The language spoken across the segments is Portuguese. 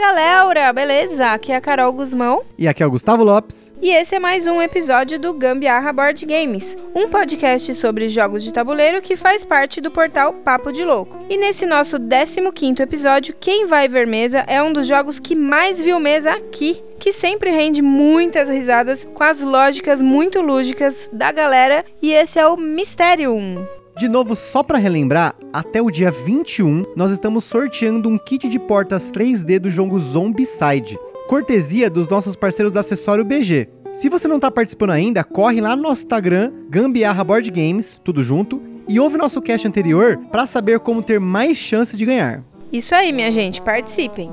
Galera, beleza? Aqui é a Carol Guzmão E aqui é o Gustavo Lopes. e esse é mais um episódio do Gambiarra Board Games, um podcast sobre jogos de tabuleiro que faz parte do portal Papo de Louco. E nesse nosso 15º episódio, Quem Vai Ver Mesa é um dos jogos que mais viu mesa aqui, que sempre rende muitas risadas com as lógicas muito lúdicas da galera, e esse é o Mysterium. De novo, só pra relembrar, até o dia 21 nós estamos sorteando um kit de portas 3D do jogo Zombicide, cortesia dos nossos parceiros da Acessório BG. Se você não tá participando ainda, corre lá no nosso Instagram, Gambiarra Board Games, tudo junto, e ouve nosso cast anterior pra saber como ter mais chance de ganhar. Isso aí, minha gente, participem!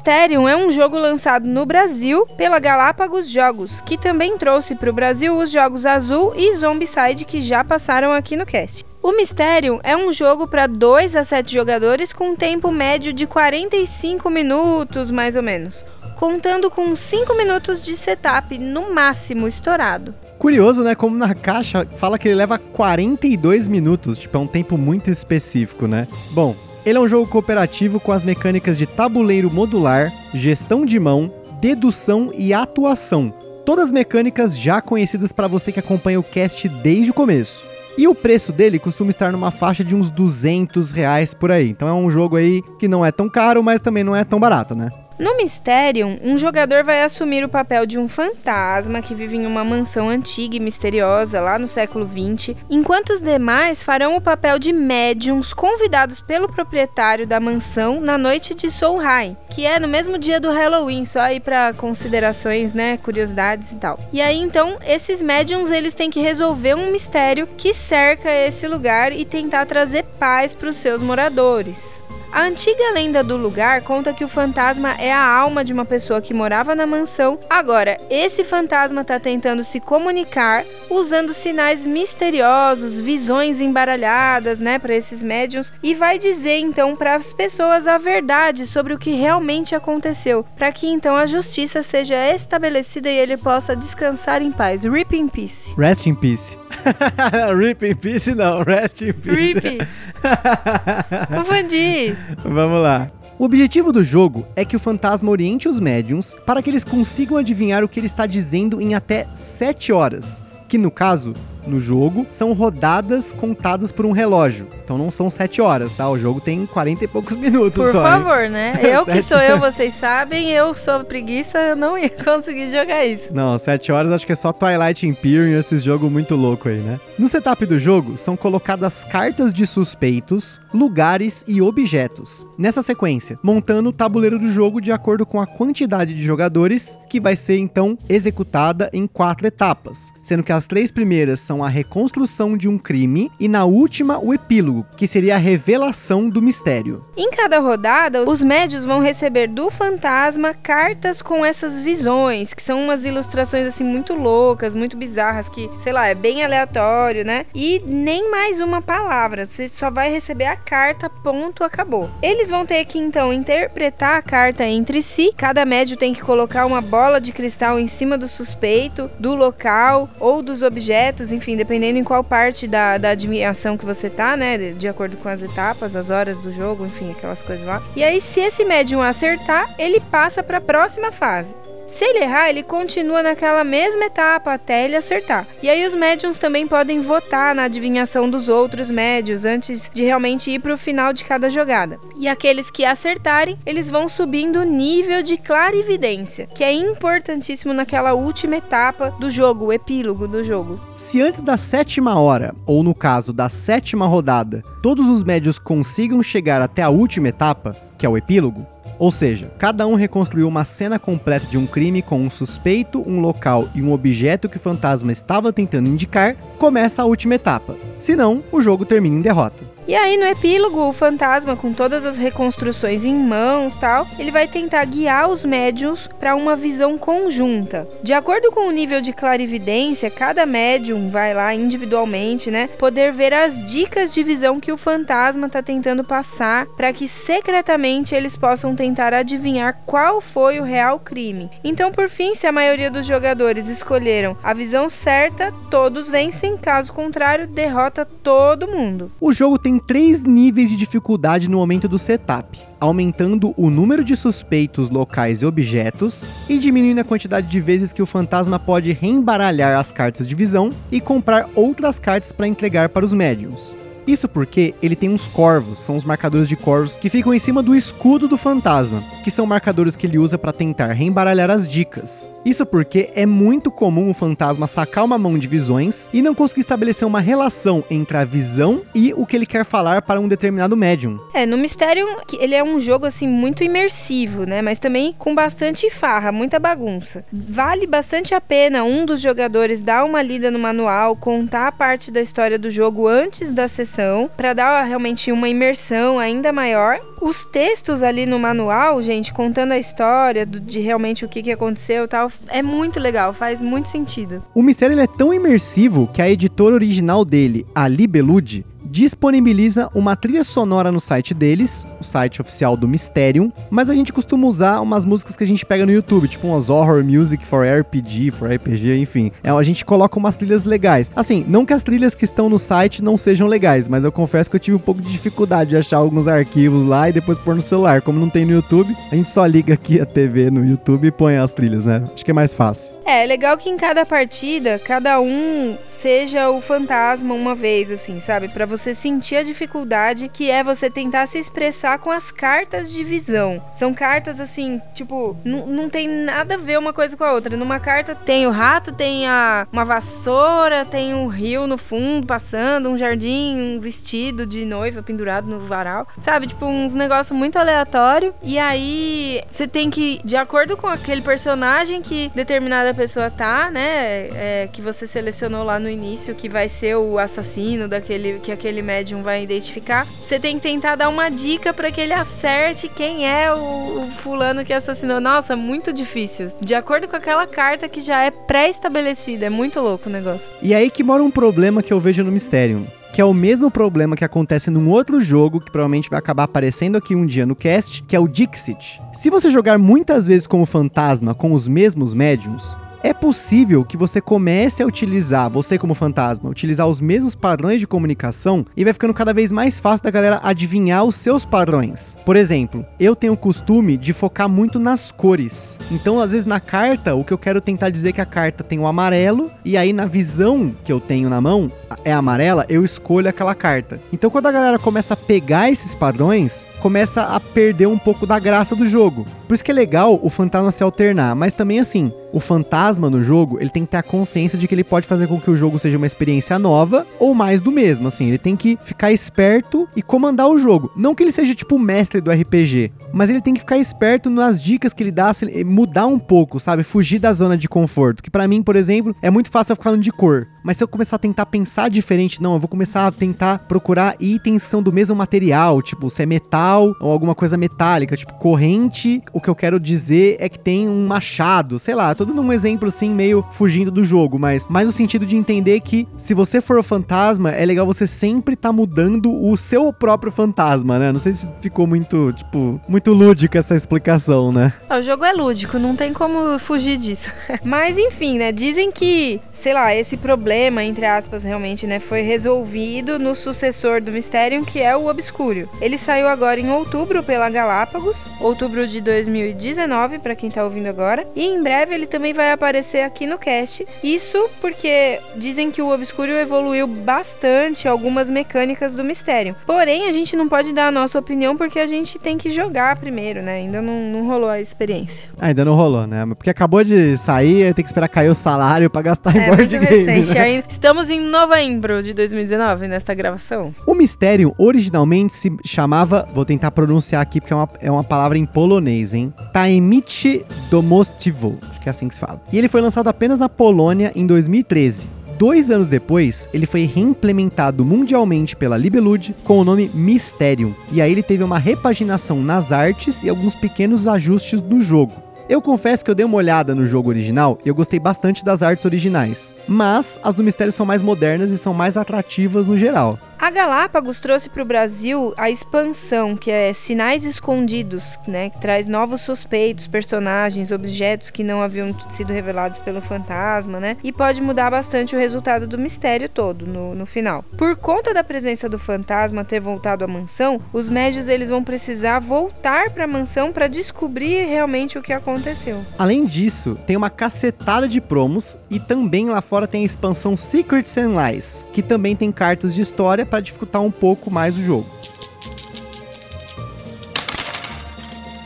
Mysterium é um jogo lançado no Brasil pela Galápagos Jogos, que também trouxe para o Brasil os jogos Azul e Zombicide que já passaram aqui no cast. O Mysterium é um jogo para 2 a 7 jogadores com um tempo médio de 45 minutos, mais ou menos, contando com 5 minutos de setup no máximo estourado. Curioso, né? Como na caixa fala que ele leva 42 minutos, tipo, é um tempo muito específico, né? Bom, ele é um jogo cooperativo com as mecânicas de tabuleiro modular, gestão de mão, dedução e atuação. Todas mecânicas já conhecidas para você que acompanha o cast desde o começo. E o preço dele costuma estar numa faixa de uns 200 reais por aí. Então é um jogo aí que não é tão caro, mas também não é tão barato, né? No Mysterium, um jogador vai assumir o papel de um fantasma que vive em uma mansão antiga e misteriosa lá no século XX, enquanto os demais farão o papel de médiums convidados pelo proprietário da mansão na noite de Solheim, que é no mesmo dia do Halloween, só aí para considerações, né, curiosidades e tal. E aí então, esses médiums eles têm que resolver um mistério que cerca esse lugar e tentar trazer paz para os seus moradores. A antiga lenda do lugar conta que o fantasma é a alma de uma pessoa que morava na mansão. Agora, esse fantasma está tentando se comunicar usando sinais misteriosos, visões embaralhadas, né, para esses médiums e vai dizer então para as pessoas a verdade sobre o que realmente aconteceu, para que então a justiça seja estabelecida e ele possa descansar em paz. Rip in peace. Rest in peace. Rip in peace não, rest in peace. Rip. Confundi. Vamos lá. O objetivo do jogo é que o fantasma oriente os médiums para que eles consigam adivinhar o que ele está dizendo em até 7 horas, que no caso, no jogo, são rodadas contadas por um relógio. Então não são 7 horas, tá? O jogo tem 40 e poucos minutos Por só. hein? favor, né? Eu que Sete sou eu, vocês sabem, eu sou preguiça, eu não ia conseguir jogar isso. Não, 7 horas acho que é só Twilight Imperium, esses jogos muito louco aí, né? No setup do jogo, são colocadas cartas de suspeitos, lugares e objetos. Nessa sequência, montando o tabuleiro do jogo de acordo com a quantidade de jogadores, que vai ser então executada em quatro etapas, sendo que as três primeiras são a reconstrução de um crime e na última o epílogo, que seria a revelação do mistério. Em cada rodada, os médios vão receber do fantasma cartas com essas visões, que são umas ilustrações assim muito loucas, muito bizarras, que, sei lá, é bem aleatório, né? E nem mais uma palavra, você só vai receber a carta, ponto, acabou. Eles vão ter que então interpretar a carta entre si, cada médio tem que colocar uma bola de cristal em cima do suspeito, do local ou dos objetos, enfim, dependendo em qual parte da, da adivinhação que você tá, né? De, de acordo com as etapas, as horas do jogo, enfim, aquelas coisas lá. E aí, se esse médium acertar, ele passa para a próxima fase. Se ele errar, ele continua naquela mesma etapa até ele acertar. E aí os médiums também podem votar na adivinhação dos outros médios antes de realmente ir para o final de cada jogada. E aqueles que acertarem, eles vão subindo o nível de clarividência, que é importantíssimo naquela última etapa do jogo, o epílogo do jogo. Se antes da sétima hora, ou no caso da sétima rodada, todos os médios consigam chegar até a última etapa, que é o epílogo, ou seja, cada um reconstruiu uma cena completa de um crime com um suspeito, um local e um objeto que o fantasma estava tentando indicar, começa a última etapa. Se não, o jogo termina em derrota. E aí no epílogo, o fantasma com todas as reconstruções em mãos, tal, ele vai tentar guiar os médiums para uma visão conjunta. De acordo com o nível de clarividência, cada médium vai lá individualmente, né, poder ver as dicas de visão que o fantasma está tentando passar para que secretamente eles possam tentar adivinhar qual foi o real crime. Então, por fim, se a maioria dos jogadores escolheram a visão certa, todos vencem, caso contrário, derrota todo mundo. O jogo tem três níveis de dificuldade no momento do setup, aumentando o número de suspeitos locais e objetos e diminuindo a quantidade de vezes que o fantasma pode reembaralhar as cartas de visão e comprar outras cartas para entregar para os médiums. Isso porque ele tem uns corvos, são os marcadores de corvos que ficam em cima do escudo do fantasma, que são marcadores que ele usa para tentar reembaralhar as dicas. Isso porque é muito comum o fantasma sacar uma mão de visões e não conseguir estabelecer uma relação entre a visão e o que ele quer falar para um determinado médium. É, no Mistério, ele é um jogo assim muito imersivo, né? Mas também com bastante farra, muita bagunça. Vale bastante a pena um dos jogadores dar uma lida no manual, contar a parte da história do jogo antes da sessão, para dar realmente uma imersão ainda maior. Os textos ali no manual, gente, contando a história do, de realmente o que, que aconteceu e tal, é muito legal, faz muito sentido. O mistério é tão imersivo que a editora original dele, a Libelude, disponibiliza uma trilha sonora no site deles, o site oficial do Mysterium, mas a gente costuma usar umas músicas que a gente pega no YouTube, tipo umas horror music for RPG, for RPG, enfim. É, a gente coloca umas trilhas legais. Assim, não que as trilhas que estão no site não sejam legais, mas eu confesso que eu tive um pouco de dificuldade de achar alguns arquivos lá e depois pôr no celular. Como não tem no YouTube, a gente só liga aqui a TV no YouTube e põe as trilhas, né? Acho que é mais fácil. É, é legal que em cada partida, cada um seja o fantasma uma vez, assim, sabe? Para você você sentir a dificuldade que é você tentar se expressar com as cartas de visão. São cartas assim, tipo, não tem nada a ver uma coisa com a outra. Numa carta tem o rato, tem a, uma vassoura, tem um rio no fundo passando, um jardim, um vestido de noiva pendurado no varal. Sabe? Tipo, uns negócios muito aleatório. E aí você tem que, de acordo com aquele personagem que determinada pessoa tá, né? É, que você selecionou lá no início, que vai ser o assassino daquele. que aquele aquele médium vai identificar, você tem que tentar dar uma dica para que ele acerte quem é o, o, fulano que assassinou. Nossa, muito difícil. De acordo com aquela carta que já é pré-estabelecida. É muito louco o negócio. E aí que mora um problema que eu vejo no Mysterium que é o mesmo problema que acontece num outro jogo que provavelmente vai acabar aparecendo aqui um dia no cast, que é o Dixit. Se você jogar muitas vezes como fantasma com os mesmos médiums, é possível que você comece a utilizar, você como fantasma, utilizar os mesmos padrões de comunicação e vai ficando cada vez mais fácil da galera adivinhar os seus padrões. Por exemplo, eu tenho o costume de focar muito nas cores. Então, às vezes na carta, o que eu quero tentar dizer é que a carta tem o amarelo e aí na visão que eu tenho na mão é amarela, eu escolho aquela carta. Então, quando a galera começa a pegar esses padrões, começa a perder um pouco da graça do jogo. Por isso que é legal o fantasma se alternar, mas também assim, o fantasma no jogo, ele tem que ter a consciência de que ele pode fazer com que o jogo seja uma experiência nova ou mais do mesmo, assim, ele tem que ficar esperto e comandar o jogo. Não que ele seja tipo o mestre do RPG, mas ele tem que ficar esperto nas dicas que ele dá, mudar um pouco, sabe? Fugir da zona de conforto, que para mim, por exemplo, é muito fácil eu ficar no de cor. Mas se eu começar a tentar pensar diferente, não, eu vou começar a tentar procurar itens que são do mesmo material, tipo, se é metal ou alguma coisa metálica, tipo corrente, o que eu quero dizer é que tem um machado, sei lá, tô dando um exemplo assim, meio fugindo do jogo, mas mais no sentido de entender que se você for o fantasma, é legal você sempre tá mudando o seu próprio fantasma, né? Não sei se ficou muito, tipo, muito lúdica essa explicação, né? O jogo é lúdico, não tem como fugir disso. mas enfim, né? Dizem que, sei lá, esse problema, entre aspas, realmente, né, foi resolvido no sucessor do Mysterium, que é o Obscuro. Ele saiu agora em outubro pela Galápagos, outubro de 2019, para quem tá ouvindo agora, e em breve ele também vai aparecer aqui no cast. Isso porque dizem que o Obscuro evoluiu bastante algumas mecânicas do mistério. Porém, a gente não pode dar a nossa opinião porque a gente tem que jogar primeiro, né? Ainda não, não rolou a experiência. Ah, ainda não rolou, né? Porque acabou de sair, tem que esperar cair o salário para gastar é, em board game. Recente. Né? Estamos em novembro de 2019 nesta gravação. O mistério originalmente se chamava, vou tentar pronunciar aqui porque é uma, é uma palavra em polonês, hein? Taemichi Domostivo. Acho que é assim que se fala. E ele foi lançado apenas na Polônia em 2013. dois anos depois, ele foi reimplementado mundialmente pela Libelud com o nome Mysterium. E aí ele teve uma repaginação nas artes e alguns pequenos ajustes do jogo. Eu confesso que eu dei uma olhada no jogo original e eu gostei bastante das artes originais, mas as do Mistério são mais modernas e são mais atrativas no geral. A Galápagos trouxe para o Brasil a expansão, que é Sinais Escondidos, né? Que traz novos suspeitos, personagens, objetos que não haviam sido revelados pelo fantasma, né? E pode mudar bastante o resultado do mistério todo no, no final. Por conta da presença do fantasma ter voltado à mansão, os médios eles vão precisar voltar para a mansão para descobrir realmente o que aconteceu. Além disso, tem uma cacetada de promos e também lá fora tem a expansão Secrets and Lies, que também tem cartas de história para dificultar um pouco mais o jogo.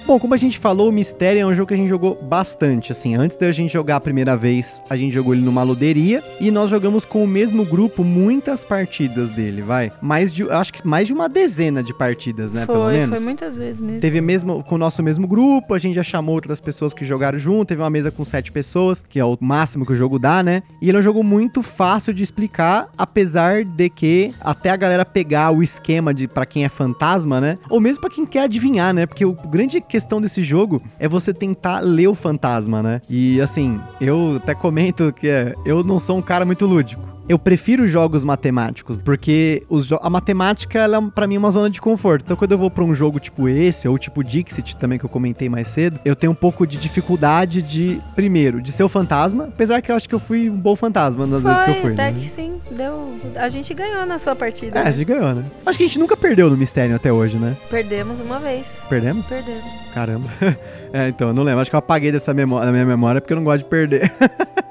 Bom, como a gente falou, o Mistério é um jogo que a gente jogou bastante. Assim, antes da gente jogar a primeira vez, a gente jogou ele numa loderia e nós jogamos com o mesmo grupo muitas partidas dele, vai. Mais de, acho que mais de uma dezena de partidas, né, foi, pelo menos. Foi muitas vezes mesmo. Teve mesmo com o nosso mesmo grupo, a gente já chamou outras pessoas que jogaram junto, teve uma mesa com sete pessoas, que é o máximo que o jogo dá, né? E ele é um jogo muito fácil de explicar, apesar de que até a galera pegar o esquema de para quem é fantasma, né? Ou mesmo para quem quer adivinhar, né? Porque o grande questão desse jogo é você tentar ler o fantasma, né? E assim, eu até comento que é, eu não sou um cara muito lúdico. Eu prefiro jogos matemáticos, porque jo a matemática, ela é pra mim uma zona de conforto. Então, quando eu vou pra um jogo tipo esse, ou tipo Dixit também, que eu comentei mais cedo, eu tenho um pouco de dificuldade de, primeiro, de ser o fantasma, apesar que eu acho que eu fui um bom fantasma nas foi, vezes que eu fui. Até né? que sim, deu. A gente ganhou na sua partida. É, né? a gente ganhou, né? Acho que a gente nunca perdeu no mistério até hoje, né? Perdemos uma vez. Perdemos? Perdemos. Caramba. é, então, eu não lembro. Acho que eu apaguei dessa memória, da minha memória porque eu não gosto de perder.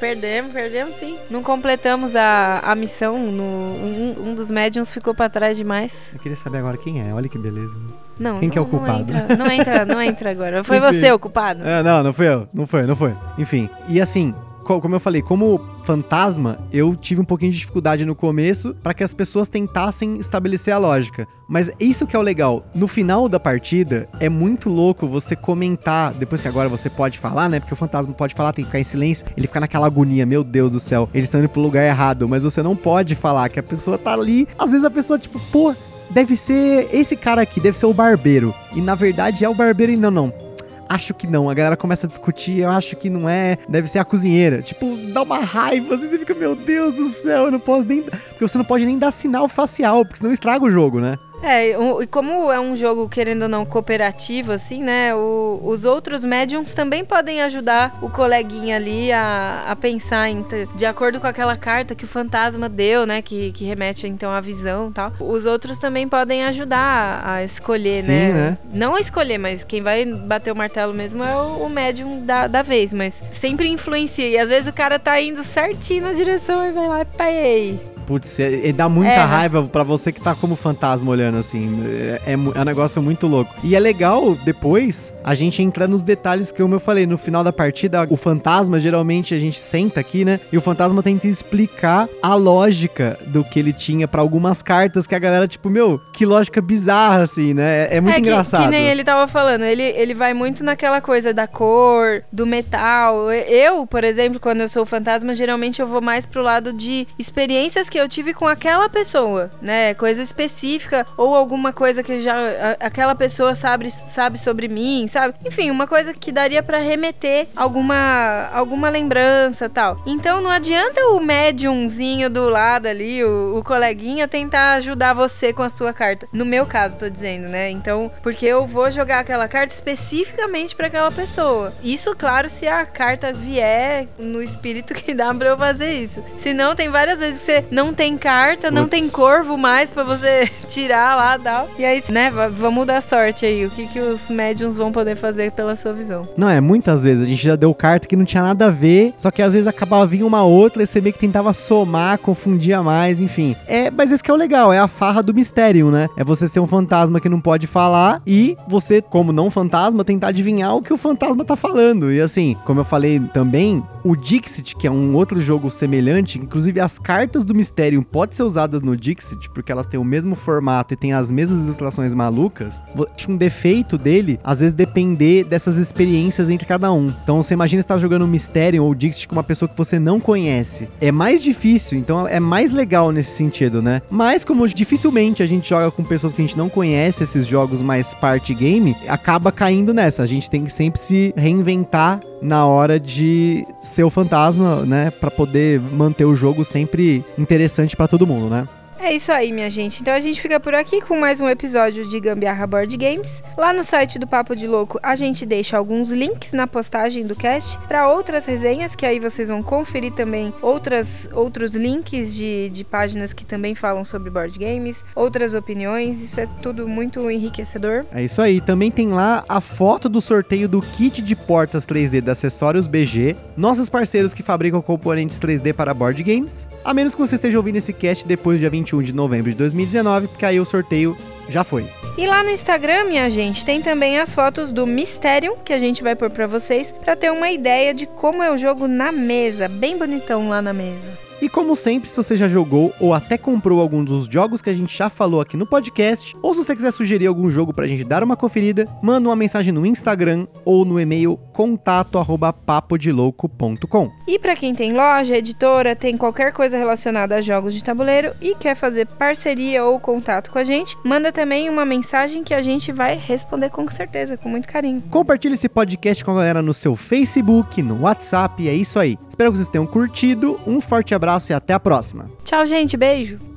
Perdemos, perdemos sim. Não completamos a, a missão. No, um, um dos médiums ficou pra trás demais. eu queria saber agora quem é. Olha que beleza. Não, Quem não, que é o não culpado? entra, não entra, não entra agora. Foi Enfim. você o culpado? É, não, não fui eu. Não foi, não foi. Enfim. E assim, como eu falei, como fantasma, eu tive um pouquinho de dificuldade no começo para que as pessoas tentassem estabelecer a lógica. Mas isso que é o legal. No final da partida, é muito louco você comentar, depois que agora você pode falar, né? Porque o fantasma pode falar, tem que ficar em silêncio. Ele fica naquela agonia, meu Deus do céu, eles estão indo pro lugar errado, mas você não pode falar que a pessoa tá ali. Às vezes a pessoa, tipo, pô, deve ser esse cara aqui, deve ser o barbeiro. E na verdade é o barbeiro e não, não. Acho que não. A galera começa a discutir, eu acho que não é. Deve ser a cozinheira. Tipo, dá uma raiva. Assim, você fica, meu Deus do céu, eu não posso nem. Porque você não pode nem dar sinal facial, porque senão estraga o jogo, né? É, e como é um jogo, querendo ou não, cooperativo, assim, né? o- os outros médiums também podem ajudar o coleguinha ali a, a pensar em, de acordo com aquela carta que o fantasma deu, né? Que, que remete então à visão e tal. Os outros também podem ajudar a, a escolher, Sim, né? né? Não a escolher, mas quem vai bater o martelo mesmo é o, o médium da, da vez, mas sempre influencia. E às vezes o cara tá indo certinho na direção e vai lá e pai. Putz, é, é- dá muita É, né? raiva pra você que tá como fantasma olhando assim. É, é é um negócio muito louco. E é legal depois a gente entrar nos detalhes que, como eu falei, no final da partida, o fantasma geralmente a gente senta aqui, né? E o fantasma tenta explicar a lógica do que ele tinha pra algumas cartas que a galera, tipo, meu, que lógica bizarra, assim, né? É, é muito que- engraçado. Que, nem ele tava falando, ele, ele vai muito naquela coisa da cor, do metal. Eu, por exemplo, quando eu sou fantasma, geralmente eu vou mais pro lado de experiências que eu tive com aquela pessoa, né? Coisa específica ou alguma coisa que já a- aquela pessoa sabe, sabe sobre mim, sabe? Enfim, uma coisa que daria pra remeter alguma alguma lembrança, tal. Então não adianta o médiumzinho do lado ali, o, o coleguinha tentar ajudar você com a sua carta. No meu caso, tô dizendo, né? Então, porque eu vou jogar aquela carta especificamente pra aquela pessoa. Isso, claro, se a carta vier no espírito que dá pra eu fazer isso. Se não, tem várias vezes que você não tem carta, não tem corvo mais pra você tirar lá e tal. E aí, né, va- vamos dar sorte aí. O que, que os médiums vão poder fazer pela sua visão. Não, é muitas vezes. A gente já deu carta que não tinha nada a ver, só que às vezes acabava vindo uma outra e você meio que tentava somar, confundia mais, enfim. É, mas esse que é o legal, é a farra do mistério, né? É você ser um fantasma que não pode falar e você, como não fantasma, tentar adivinhar o que o fantasma tá falando. E assim, como eu falei também, o Dixit, que é um outro jogo semelhante, inclusive as cartas do mistério podem ser usadas no Dixit, porque elas têm o mesmo formato e tem as mesmas ilustrações malucas, um defeito dele, às vezes, depender dessas experiências entre cada um. Então, você imagina estar jogando Mysterium ou Dixit com uma pessoa que você não conhece. É mais difícil, então é mais legal nesse sentido, né? Mas, como dificilmente a gente joga com pessoas que a gente não conhece esses jogos mais party game, acaba caindo nessa. A gente tem que sempre se reinventar na hora de ser o fantasma, né, para poder manter o jogo sempre interessante para todo mundo, né? É isso aí, minha gente. Então a gente fica por aqui com mais um episódio de Gambiarra Board Games. Lá no site do Papo de Louco, a gente deixa alguns links na postagem do cast para outras resenhas, que aí vocês vão conferir também outras, outros links de, de páginas que também falam sobre board games, outras opiniões. Isso é tudo muito enriquecedor. É isso aí. Também tem lá a foto do sorteio do kit de portas 3D da Acessórios BG, nossos parceiros que fabricam componentes 3D para board games. A menos que você esteja ouvindo esse cast depois do dia 20 21 de novembro de 2019, porque aí o sorteio já foi. E lá no Instagram, minha gente, tem também as fotos do Mysterium que a gente vai pôr para vocês para ter uma ideia de como é o jogo na mesa, bem bonitão lá na mesa. E como sempre, se você já jogou ou até comprou algum dos jogos que a gente já falou aqui no podcast, ou se você quiser sugerir algum jogo pra gente dar uma conferida, manda uma mensagem no Instagram ou no e-mail contato@papodelouco.com. E para quem tem loja, editora, tem qualquer coisa relacionada a jogos de tabuleiro e quer fazer parceria ou contato com a gente, manda também uma mensagem que a gente vai responder com certeza, com muito carinho. Compartilhe esse podcast com a galera no seu Facebook, no WhatsApp, é isso aí. Espero que vocês tenham curtido. Um forte abraço e até a próxima. Tchau, gente. Beijo.